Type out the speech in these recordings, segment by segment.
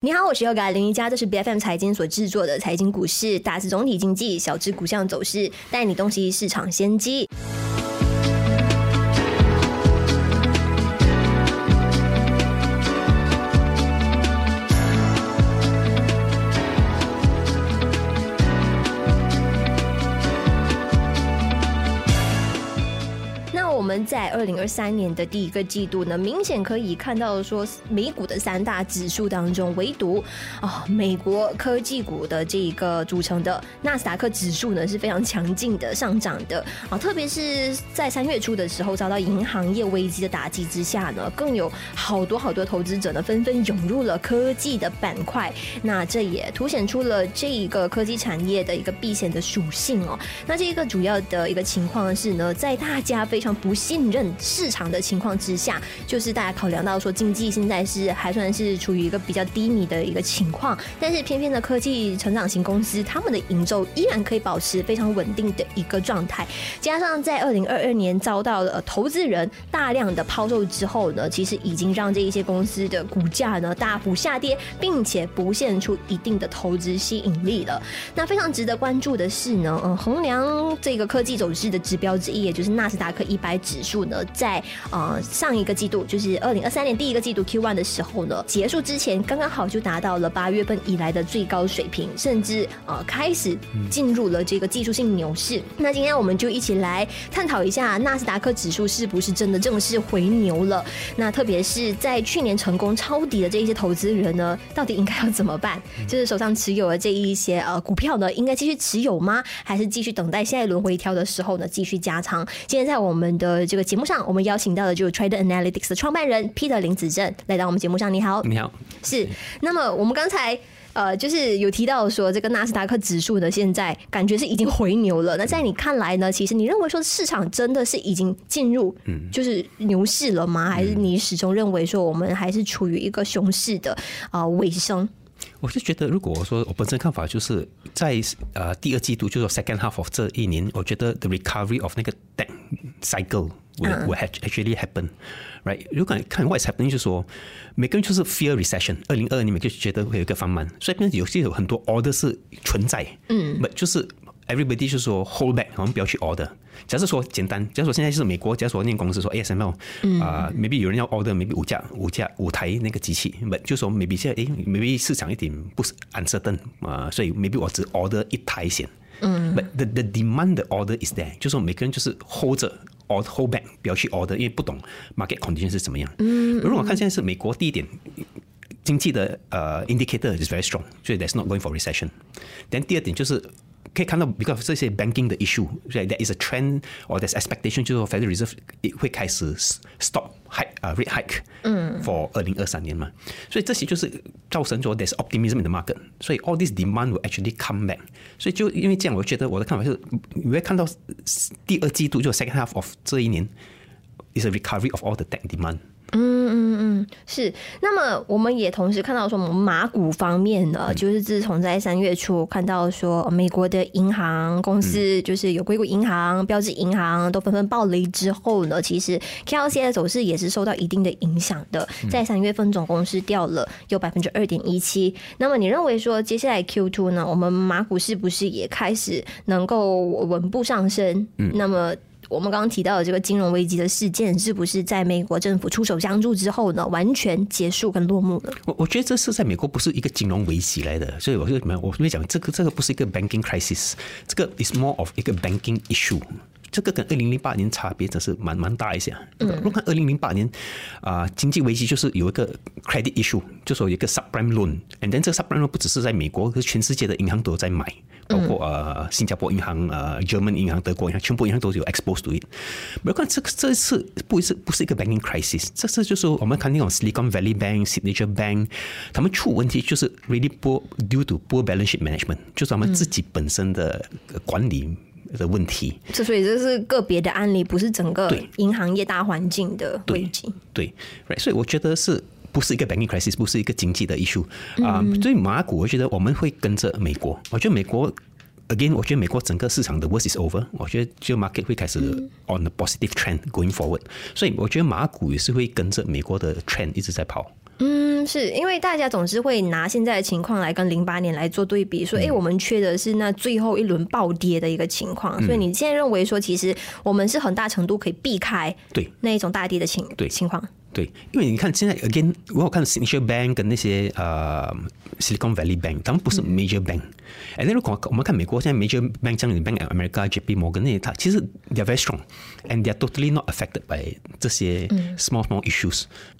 你好，我是 Yoga 林一佳，这是 B F M 财经所制作的财经股市，大致总体经济，小至股项走势，带你洞悉市场先机。在二零二三年的第一个季度呢，明显可以看到说，美股的三大指数当中，唯独啊美国科技股的这一个组成的纳斯达克指数呢是非常强劲的上涨的啊，特别是在三月初的时候，遭到银行业危机的打击之下呢，更有好多好多投资者呢纷纷涌入了科技的板块，那这也凸显出了这一个科技产业的一个避险的属性哦。那这一个主要的一个情况是呢，在大家非常不信任市场的情况之下，就是大家考量到说经济现在是还算是处于一个比较低迷的一个情况，但是偏偏的科技成长型公司，他们的营收依然可以保持非常稳定的一个状态。加上在二零二二年遭到了投资人大量的抛售之后呢，其实已经让这一些公司的股价呢大幅下跌，并且不现出一定的投资吸引力了。那非常值得关注的是呢，嗯，衡量这个科技走势的指标之一，也就是纳斯达克一百。指数呢，在呃上一个季度，就是二零二三年第一个季度 Q one 的时候呢，结束之前刚刚好就达到了八月份以来的最高水平，甚至呃开始进入了这个技术性牛市。那今天我们就一起来探讨一下纳斯达克指数是不是真的正式回牛了？那特别是在去年成功抄底的这一些投资人呢，到底应该要怎么办？就是手上持有的这一些呃股票呢，应该继续持有吗？还是继续等待下一轮回调的时候呢，继续加仓？今天在我们的这节目上，我们邀请到的就是 Trader Analytics 的创办人 Peter 林子正来到我们节目上。你好，你好，是。那么我们刚才呃，就是有提到说，这个纳斯达克指数呢，现在感觉是已经回牛了。那在你看来呢？其实你认为说市场真的是已经进入嗯，就是牛市了吗？还是你始终认为说我们还是处于一个熊市的啊尾声？我是觉得，如果我说我本身看法，就是在呃第二季度，就是 second half of 这一年，我觉得 the recovery of 那个 cycle will will actually happen，right？如果看 what's happening，就是说每个人就是 fear recession，二零二二年每个觉得会有一个放慢，所以有些有很多 order 是存在，嗯，就是。Everybody 就说 hold back，我们不要去 order。假设说简单，假设说现在就是美国，假如说那公司说 ASML，啊，maybe 有人要 order，maybe 五架五架五台那个机器，but 就说 maybe 现在诶，maybe 市场一点不是 uncertain 啊，所以 maybe 我只 order 一台先。嗯，but the the demand the order is there，就说每个人就是 hold 着 or hold back，不要去 order，因为不懂 market condition 是怎么样。嗯，如果我看现在是美国第一点经济的呃 indicator is very strong，所以 that's not going for recession。then 第二点就是。可以看到，because 这些 banking 的 issue，there is a trend or there's expectation，就是说 Federal Reserve 会开始 stop hike 啊 rate hike，嗯，for 二零二三年嘛，所以这些就是造成说 there's optimism in the market，所以 all this demand will actually come back，所以就因为这样，我觉得我的看法是，你会看到第二季度就 second half of 这一年 is a recovery of all the tech demand。 嗯嗯嗯，是。那么我们也同时看到说，我们马股方面呢，就是自从在三月初看到说，美国的银行公司，就是有硅谷银行、标志银行都纷纷暴雷之后呢，其实 KLC 的走势也是受到一定的影响的。在三月份总共是掉了有百分之二点一七。那么你认为说，接下来 Q two 呢，我们马股是不是也开始能够稳步上升？嗯，那么。我们刚刚提到的这个金融危机的事件，是不是在美国政府出手相助之后呢，完全结束跟落幕了？我我觉得这是在美国不是一个金融危机来的，所以我就么，我会讲这个这个不是一个 banking crisis，这个 is more of 一个 banking issue。这个跟二零零八年差别真是蛮蛮大一些。如果看二零零八年啊，经济危机就是有一个 credit issue，就说有一个 subprime loan，and then 这个 subprime loan 不只是在美国，是全世界的银行都在买，包括呃新加坡银行、呃 German 银行、德国银行，全部银行都有 exposed to it。不要看这这次不是不是一个 banking crisis，这次就是我们看那种 Silicon Valley Bank、Signature Bank，他们出问题就是 really poor due to poor balance sheet management，就是他们自己本身的管理。的问题，这所以这是个别的案例，不是整个银行业大环境的危机。对，所以我觉得是不是一个 banking crisis，不是一个经济的 issue 啊？所以马股，我觉得我们会跟着美国。我觉得美国 again，我觉得美国整个市场的 worst is over。我觉得就 market 会开始 on the positive trend going forward。所以我觉得马股也是会跟着美国的 trend 一直在跑。嗯，是因为大家总是会拿现在的情况来跟零八年来做对比，说，哎，我们缺的是那最后一轮暴跌的一个情况，所以你现在认为说，其实我们是很大程度可以避开对那一种大跌的情对情况。对，因为你看现在 again，我有看 Signature Bank 跟那些呃 Silicon Valley Bank，他们不是 major bank。哎，那如果我们看美国现在 major bank，像 Bank of America、JP Morgan 那些，它其实 they are very strong，and they are totally not affected by 这些 small small issues。嗯，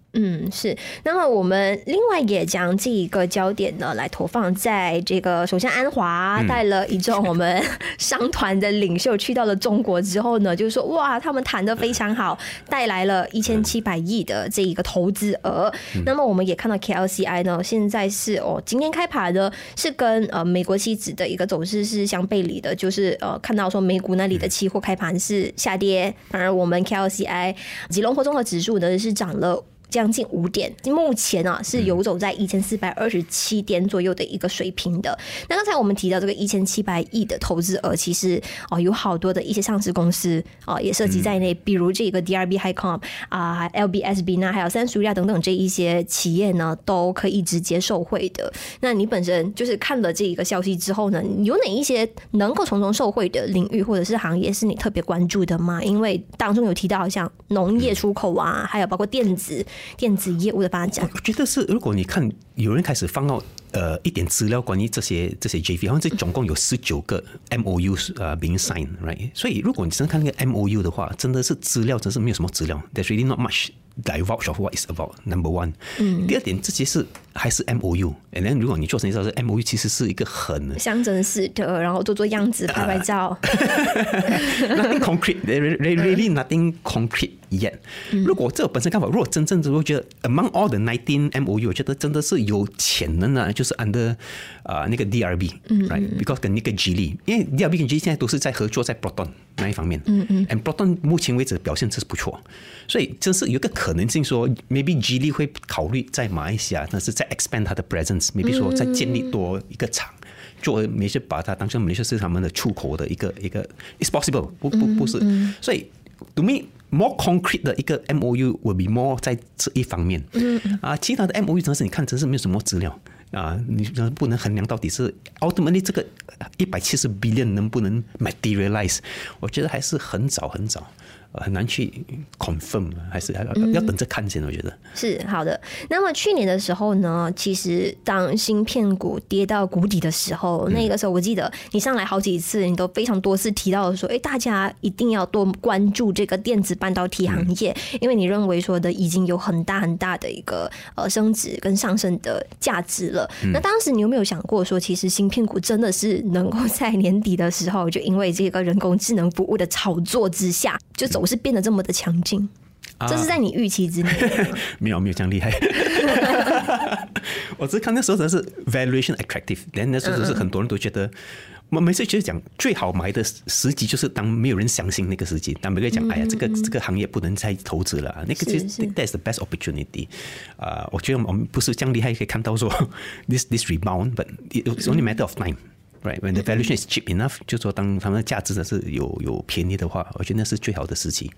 是。那么我们另外也将这一个焦点呢，来投放在这个首先安华带了一众我们商团的领袖去到了中国之后呢，就是说哇，他们谈的非常好，带来了一千七百亿的这一个投资额。那么我们也看到 KLCI 呢，现在是哦，今天开盘的是跟呃美国期指的一个走势是相背离的，就是呃看到说美股那里的期货开盘是下跌，反而我们 KLCI 吉隆坡综合指数呢是涨了。将近五点，目前啊是游走在一千四百二十七点左右的一个水平的。那刚才我们提到这个一千七百亿的投资额，其实哦有好多的一些上市公司哦也涉及在内，比如这个 DRB HighCom 啊、LBSB 呢，还有三十亚等等这一些企业呢，都可以直接受惠的。那你本身就是看了这一个消息之后呢，有哪一些能够从中受惠的领域或者是行业是你特别关注的吗？因为当中有提到像农业出口啊，还有包括电子。电子业务的发展，我觉得是，如果你看有人开始放到呃一点资料关于这些这些 JV，好像这总共有十九个 MOU 呃 being signed，right？所以如果你真的看那个 MOU 的话，真的是资料真是没有什么资料，there's really not much divulge of what is about number one。嗯，第二点，这些是还是 MOU，and then 如果你做成意知道是 MOU，其实是一个很象征式的，然后做做样子，拍拍照。Nothing concrete, really nothing concrete yet。如果这本身看法，如果真正的我觉得 among all the nineteen MOU，我觉得真的是有潜能的，就是 under 啊那个 DRB，right？Because 跟那个 G 力，因为 DRB 跟 G 现在都是在合作在 Proton 那一方面，嗯嗯，and Proton 目前为止表现真是不错，所以真是有个可能性说，maybe G 力会考虑在马来西亚，但是在 expand 它的 presence，maybe 说再建立多一个厂。做没事把它当成美些是他们的出口的一个一个，is possible 不不不是，所以 to me more concrete 的一个 M O U will be more 在这一方面，啊，其他的 M O U 真是你看真是没有什么资料啊，你不能衡量到底是 ultimately 这个一百七十 billion 能不能 materialize，我觉得还是很早很早。很难去 confirm，还是要要等着看先。我觉得是好的。那么去年的时候呢，其实当芯片股跌到谷底的时候，那个时候我记得你上来好几次，你都非常多次提到说，哎，大家一定要多关注这个电子半导体行业，因为你认为说的已经有很大很大的一个呃升值跟上升的价值了。那当时你有没有想过说，其实芯片股真的是能够在年底的时候，就因为这个人工智能服务的炒作之下，就总。是变得这么的强劲，这是在你预期之内。没有没有这样厉害。我只是看那时候真的是 valuation attractive，但那时候是很多人都觉得，我每次就是讲最好买的时机就是当没有人相信那个时机，当每个人讲哎呀这个这个行业不能再投资了，那个就是 that's the best opportunity。啊，我觉得我们不是这样厉害可以看到说 this this rebound，but it's only matter of time。Right, when the valuation is cheap enough，就说当他们的价值的是有有便宜的话，我觉得那是最好的时期。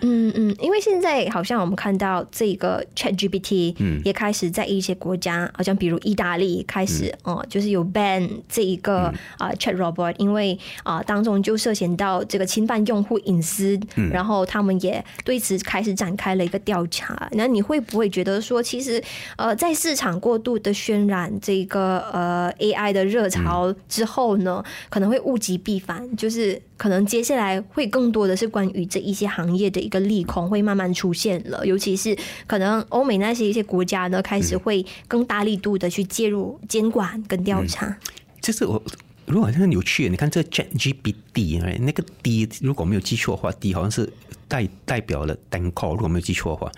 嗯嗯，因为现在好像我们看到这个 Chat GPT，嗯，也开始在一些国家，好像比如意大利开始哦，就是有 ban 这一个啊 Chat Robot，因为啊当中就涉嫌到这个侵犯用户隐私，然后他们也对此开始展开了一个调查。那你会不会觉得说，其实呃在市场过度的渲染这个呃 AI 的热潮之后呢，可能会物极必反，就是可能接下来会更多的是关于这一些行业的。一个利空会慢慢出现了，尤其是可能欧美那些一些国家呢，开始会更大力度的去介入监管跟调查。其实我如果很有趣，你看这 ChatGPT 那个 D 如果没有记错的话，D 好像是代代表了 Danco，如果没有记错的话，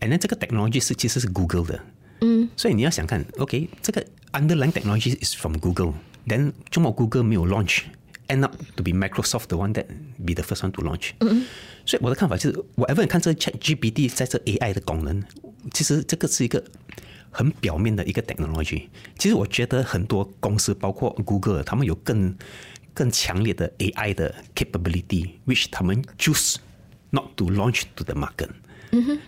哎，那这个 technology 是其实是 Google 的，嗯，所以你要想看，OK，这个 underlying technology is from Google，then 中国 Google 没有 launch。end up to be Microsoft the one that be the first one to launch。嗯，所以我的看法就是，whatever 你看这 Chat GPT 在这 AI 的功能，其实这个是一个很表面的一个 technology。其实我觉得很多公司，包括 Google，他们有更更强烈的 AI 的 capability，which 他们 choose not to launch to the market。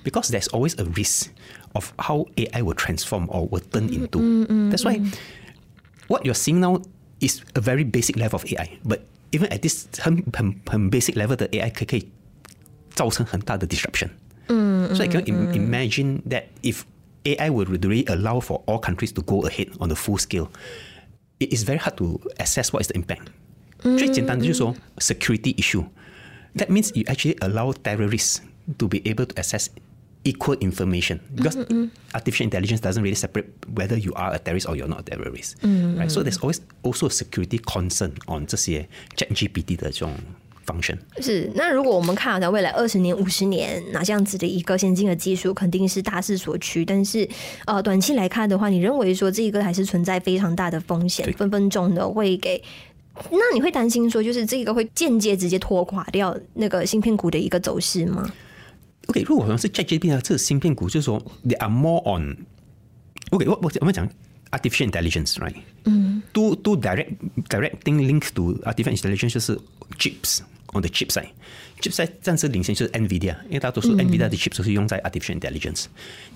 because there's always a risk of how AI will transform or will turn into. That's why what you're seeing now is a very basic level of AI, but even at this 很很很 basic level 的 AI 可可以造成很大的 disruption。嗯，所以 can you im- imagine that if AI would really allow for all countries to go ahead on the full scale, it is very hard to assess what is the impact. 最简单的就是说 security issue. That means you actually allow terrorists to be able to access equal information because artificial intelligence doesn't really separate whether you are a terrorist or you're not a terrorist. Right? So there's always also a security concern on 这些 ChatGPT 的这种 function. 是，那如果我们看到未来二十年、五十年，那这样子的一个先进的技术肯定是大势所趋。但是，呃，短期来看的话，你认为说这个还是存在非常大的风险，分分钟的会给。那你会担心说，就是这个会间接直接拖垮掉那个芯片股的一个走势吗？OK，如果好像是 ChatGPT 啊，这个芯片股就是说，they are more on。OK，我我我们讲 artificial intelligence，right？嗯。To to direct directing link to artificial intelligence 就是 chips on the chip side。chip side 暂时领先就是 NVIDIA，因为大多数 NVIDIA 的 chips 都是用在 artificial intelligence。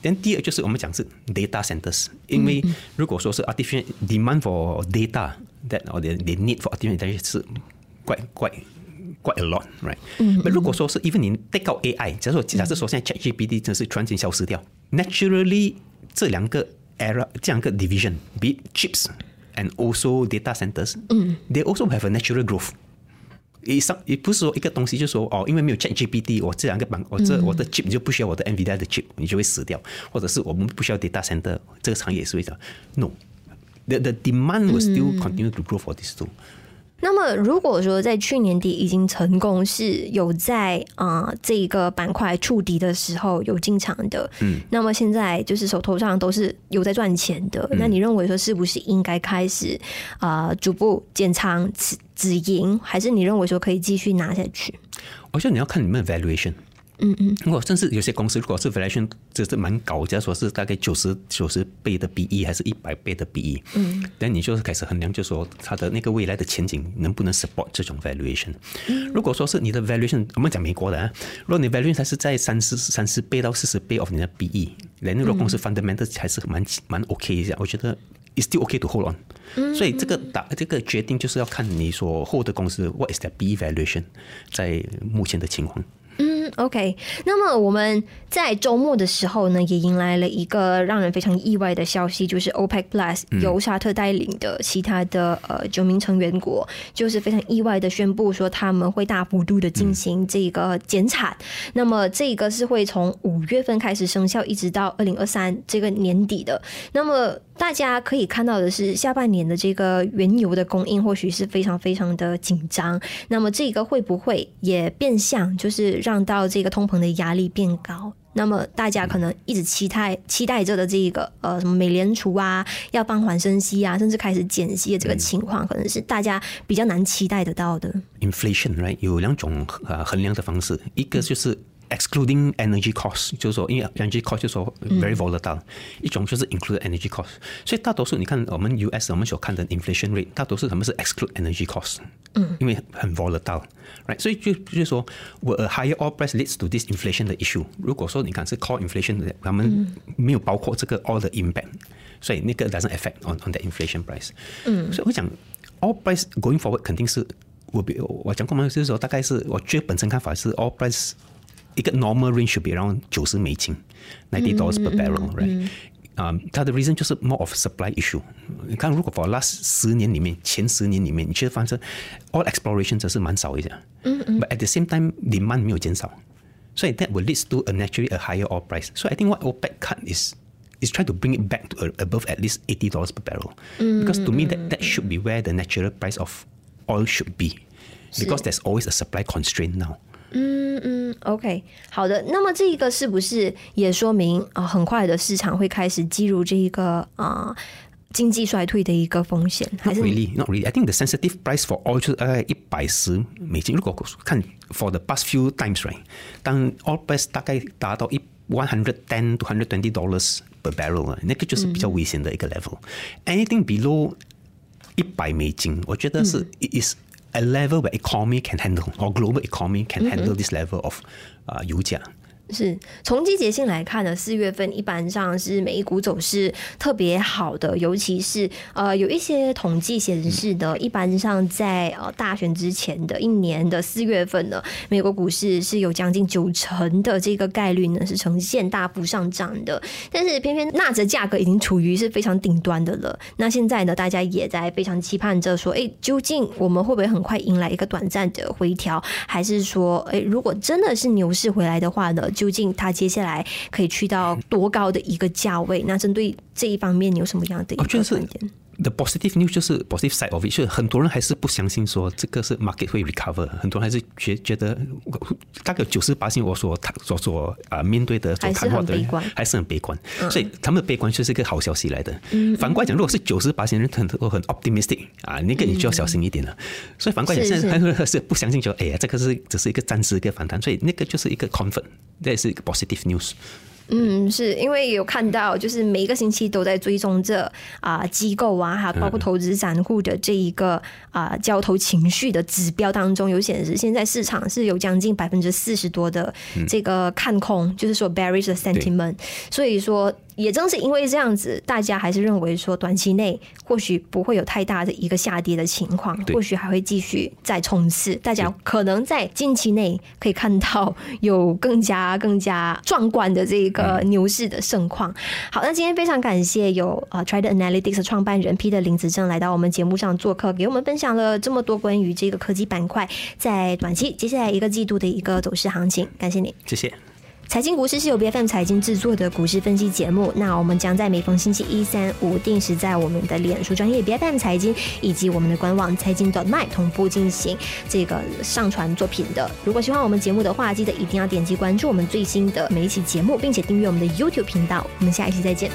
then 第二就是我们讲是 data centers，因为如果说是 artificial demand for data that or the the need for artificial intelligence 是 quite quite quite a lot, right? But 如果说是 even 你 take out AI，假如说假设说现在 ChatGPT 真是突然间消失掉，naturally 这两个 era 这两个 division，be it chips and also data centers，they also have a natural growth。也上也不是说一个东西就说哦，因为没有 ChatGPT，我这两个板，我这我的 chip 你就不需要我的 NVIDIA 的 chip，你就会死掉，或者是我们不需要 data center，这个行业也是会这样。No，the the demand will still continue to grow for this too。 那么，如果说在去年底已经成功是有在啊、呃这个板块触底的时候有进场的，嗯，那么现在就是手头上都是有在赚钱的，那你认为说是不是应该开始啊、呃逐步减仓止止盈，还是你认为说可以继续拿下去？我觉得你要看你们 valuation。嗯嗯，如果甚至有些公司，如果是 valuation 就是蛮高，假如说是大概九十九十倍的 BE 还是一百倍的 BE，嗯，那你就是开始衡量，就说它的那个未来的前景能不能 support 这种 valuation。如果说是你的 valuation，我们讲美国的啊，如果你 valuation 它是在三十三十倍到四十倍 of 你的 BE，那如果公司 fundamental 还是蛮蛮 OK 一下，我觉得 is still okay to hold on。所以这个打这个决定就是要看你所 hold 的公司 what is their BE valuation，在目前的情况。嗯，OK。那么我们在周末的时候呢，也迎来了一个让人非常意外的消息，就是 OPEC Plus 由沙特带领的其他的呃九名成员国，就是非常意外的宣布说他们会大幅度的进行这个减产。那么这个是会从五月份开始生效，一直到二零二三这个年底的。那么大家可以看到的是，下半年的这个原油的供应或许是非常非常的紧张。那么这个会不会也变相就是让到到这个通膨的压力变高？那么大家可能一直期待期待着的这个呃什么美联储啊要放缓升息啊，甚至开始减息的这个情况，可能是大家比较难期待得到的。inflation right 有两种呃衡量的方式，一个就是 excluding energy cost，就是说因为 energy cost 就是说 very volatile，、一种就是 include energy cost。所以大多数你看我们 US 我们所看的 inflation rate，大多数他们是 exclude energy cost，嗯，因为很 volatile，right？所以就就是说我 a higher oil price leads to this inflation 的 issue。如果说你看是 core inflation，他们没有包括这个 all 的 impact，所以那个 doesn't affect on on the inflation price。嗯，所以我讲 all price going forward 肯定是。我比我讲过嘛，就是说大概是我觉得本身看法是 all price 一个 normal range should be around 九十美金，ninety dollars per barrel，right？啊、它的 reason 就是 more of supply issue。你看，如果 for last 十年里面，前十年里面，你其实发现 all exploration 真是蛮少一下。嗯嗯。But at the same time demand 没有减少，所以 that will lead to a naturally a higher oil price. So I think what OPEC cut is is try to bring it back to a, above at least eighty dollars per barrel. Because to me that that should be where the natural price of oil should be. Because there's always a supply constraint now. 嗯嗯，OK，好的。那么这一个是不是也说明啊、呃很快的市场会开始进入这一个啊、呃经济衰退的一个风险？还 Not 是 really, not really. I think the sensitive price for oil 就是大概一百十美金。如果看 for the past few times, right，当 oil price 大概达到一 one hundred ten to hundred twenty dollars per barrel 啊，那个就是比较危险的一个 level。Anything below 一百美金，我觉得是 is a level where economy can handle or global economy can mm-hmm. handle this level of uh, 油价是从季节性来看呢，四月份一般上是美股走势特别好的，尤其是呃有一些统计显示的，一般上在呃大选之前的一年的四月份呢，美国股市是有将近九成的这个概率呢是呈现大幅上涨的。但是偏偏纳指价格已经处于是非常顶端的了。那现在呢，大家也在非常期盼着说，哎，究竟我们会不会很快迎来一个短暂的回调，还是说，哎，如果真的是牛市回来的话呢？究竟它接下来可以去到多高的一个价位？那针对这一方面，你有什么样的一个观点？The positive news 就是 positive side of it，就是很多人还是不相信说这个是 market 会 recover，很多人还是觉觉得大概九十八星，我所他所所啊面对的还是很悲观，还是很悲观，所以他们的悲观就是一个好消息来的。反过来讲，如果是九十八星人很都很 optimistic 啊，那个你就要小心一点了。所以反过来讲，现在很多人是不相信，说哎呀，这个是只是一个暂时一个反弹，所以那个就是一个这也是一个 positive news。嗯，是因为有看到，就是每一个星期都在追踪这啊机构啊，还有包括投资散户的这一个啊交投情绪的指标当中，有显示现在市场是有将近百分之四十多的这个看空，就是说 bearish sentiment，所以说。也正是因为这样子，大家还是认为说短期内或许不会有太大的一个下跌的情况，或许还会继续再冲刺。大家可能在近期内可以看到有更加更加壮观的这个牛市的盛况。好，那今天非常感谢有呃 Trade Analytics 的创办人 Peter 林子正来到我们节目上做客，给我们分享了这么多关于这个科技板块在短期接下来一个季度的一个走势行情。感谢你，谢谢。财经股市是由 BFM 财经制作的股市分析节目。那我们将在每逢星期一、三、五定时在我们的脸书专业 BFM 财经以及我们的官网财经短卖同步进行这个上传作品的。如果喜欢我们节目的话，记得一定要点击关注我们最新的每一期节目，并且订阅我们的 YouTube 频道。我们下一期再见。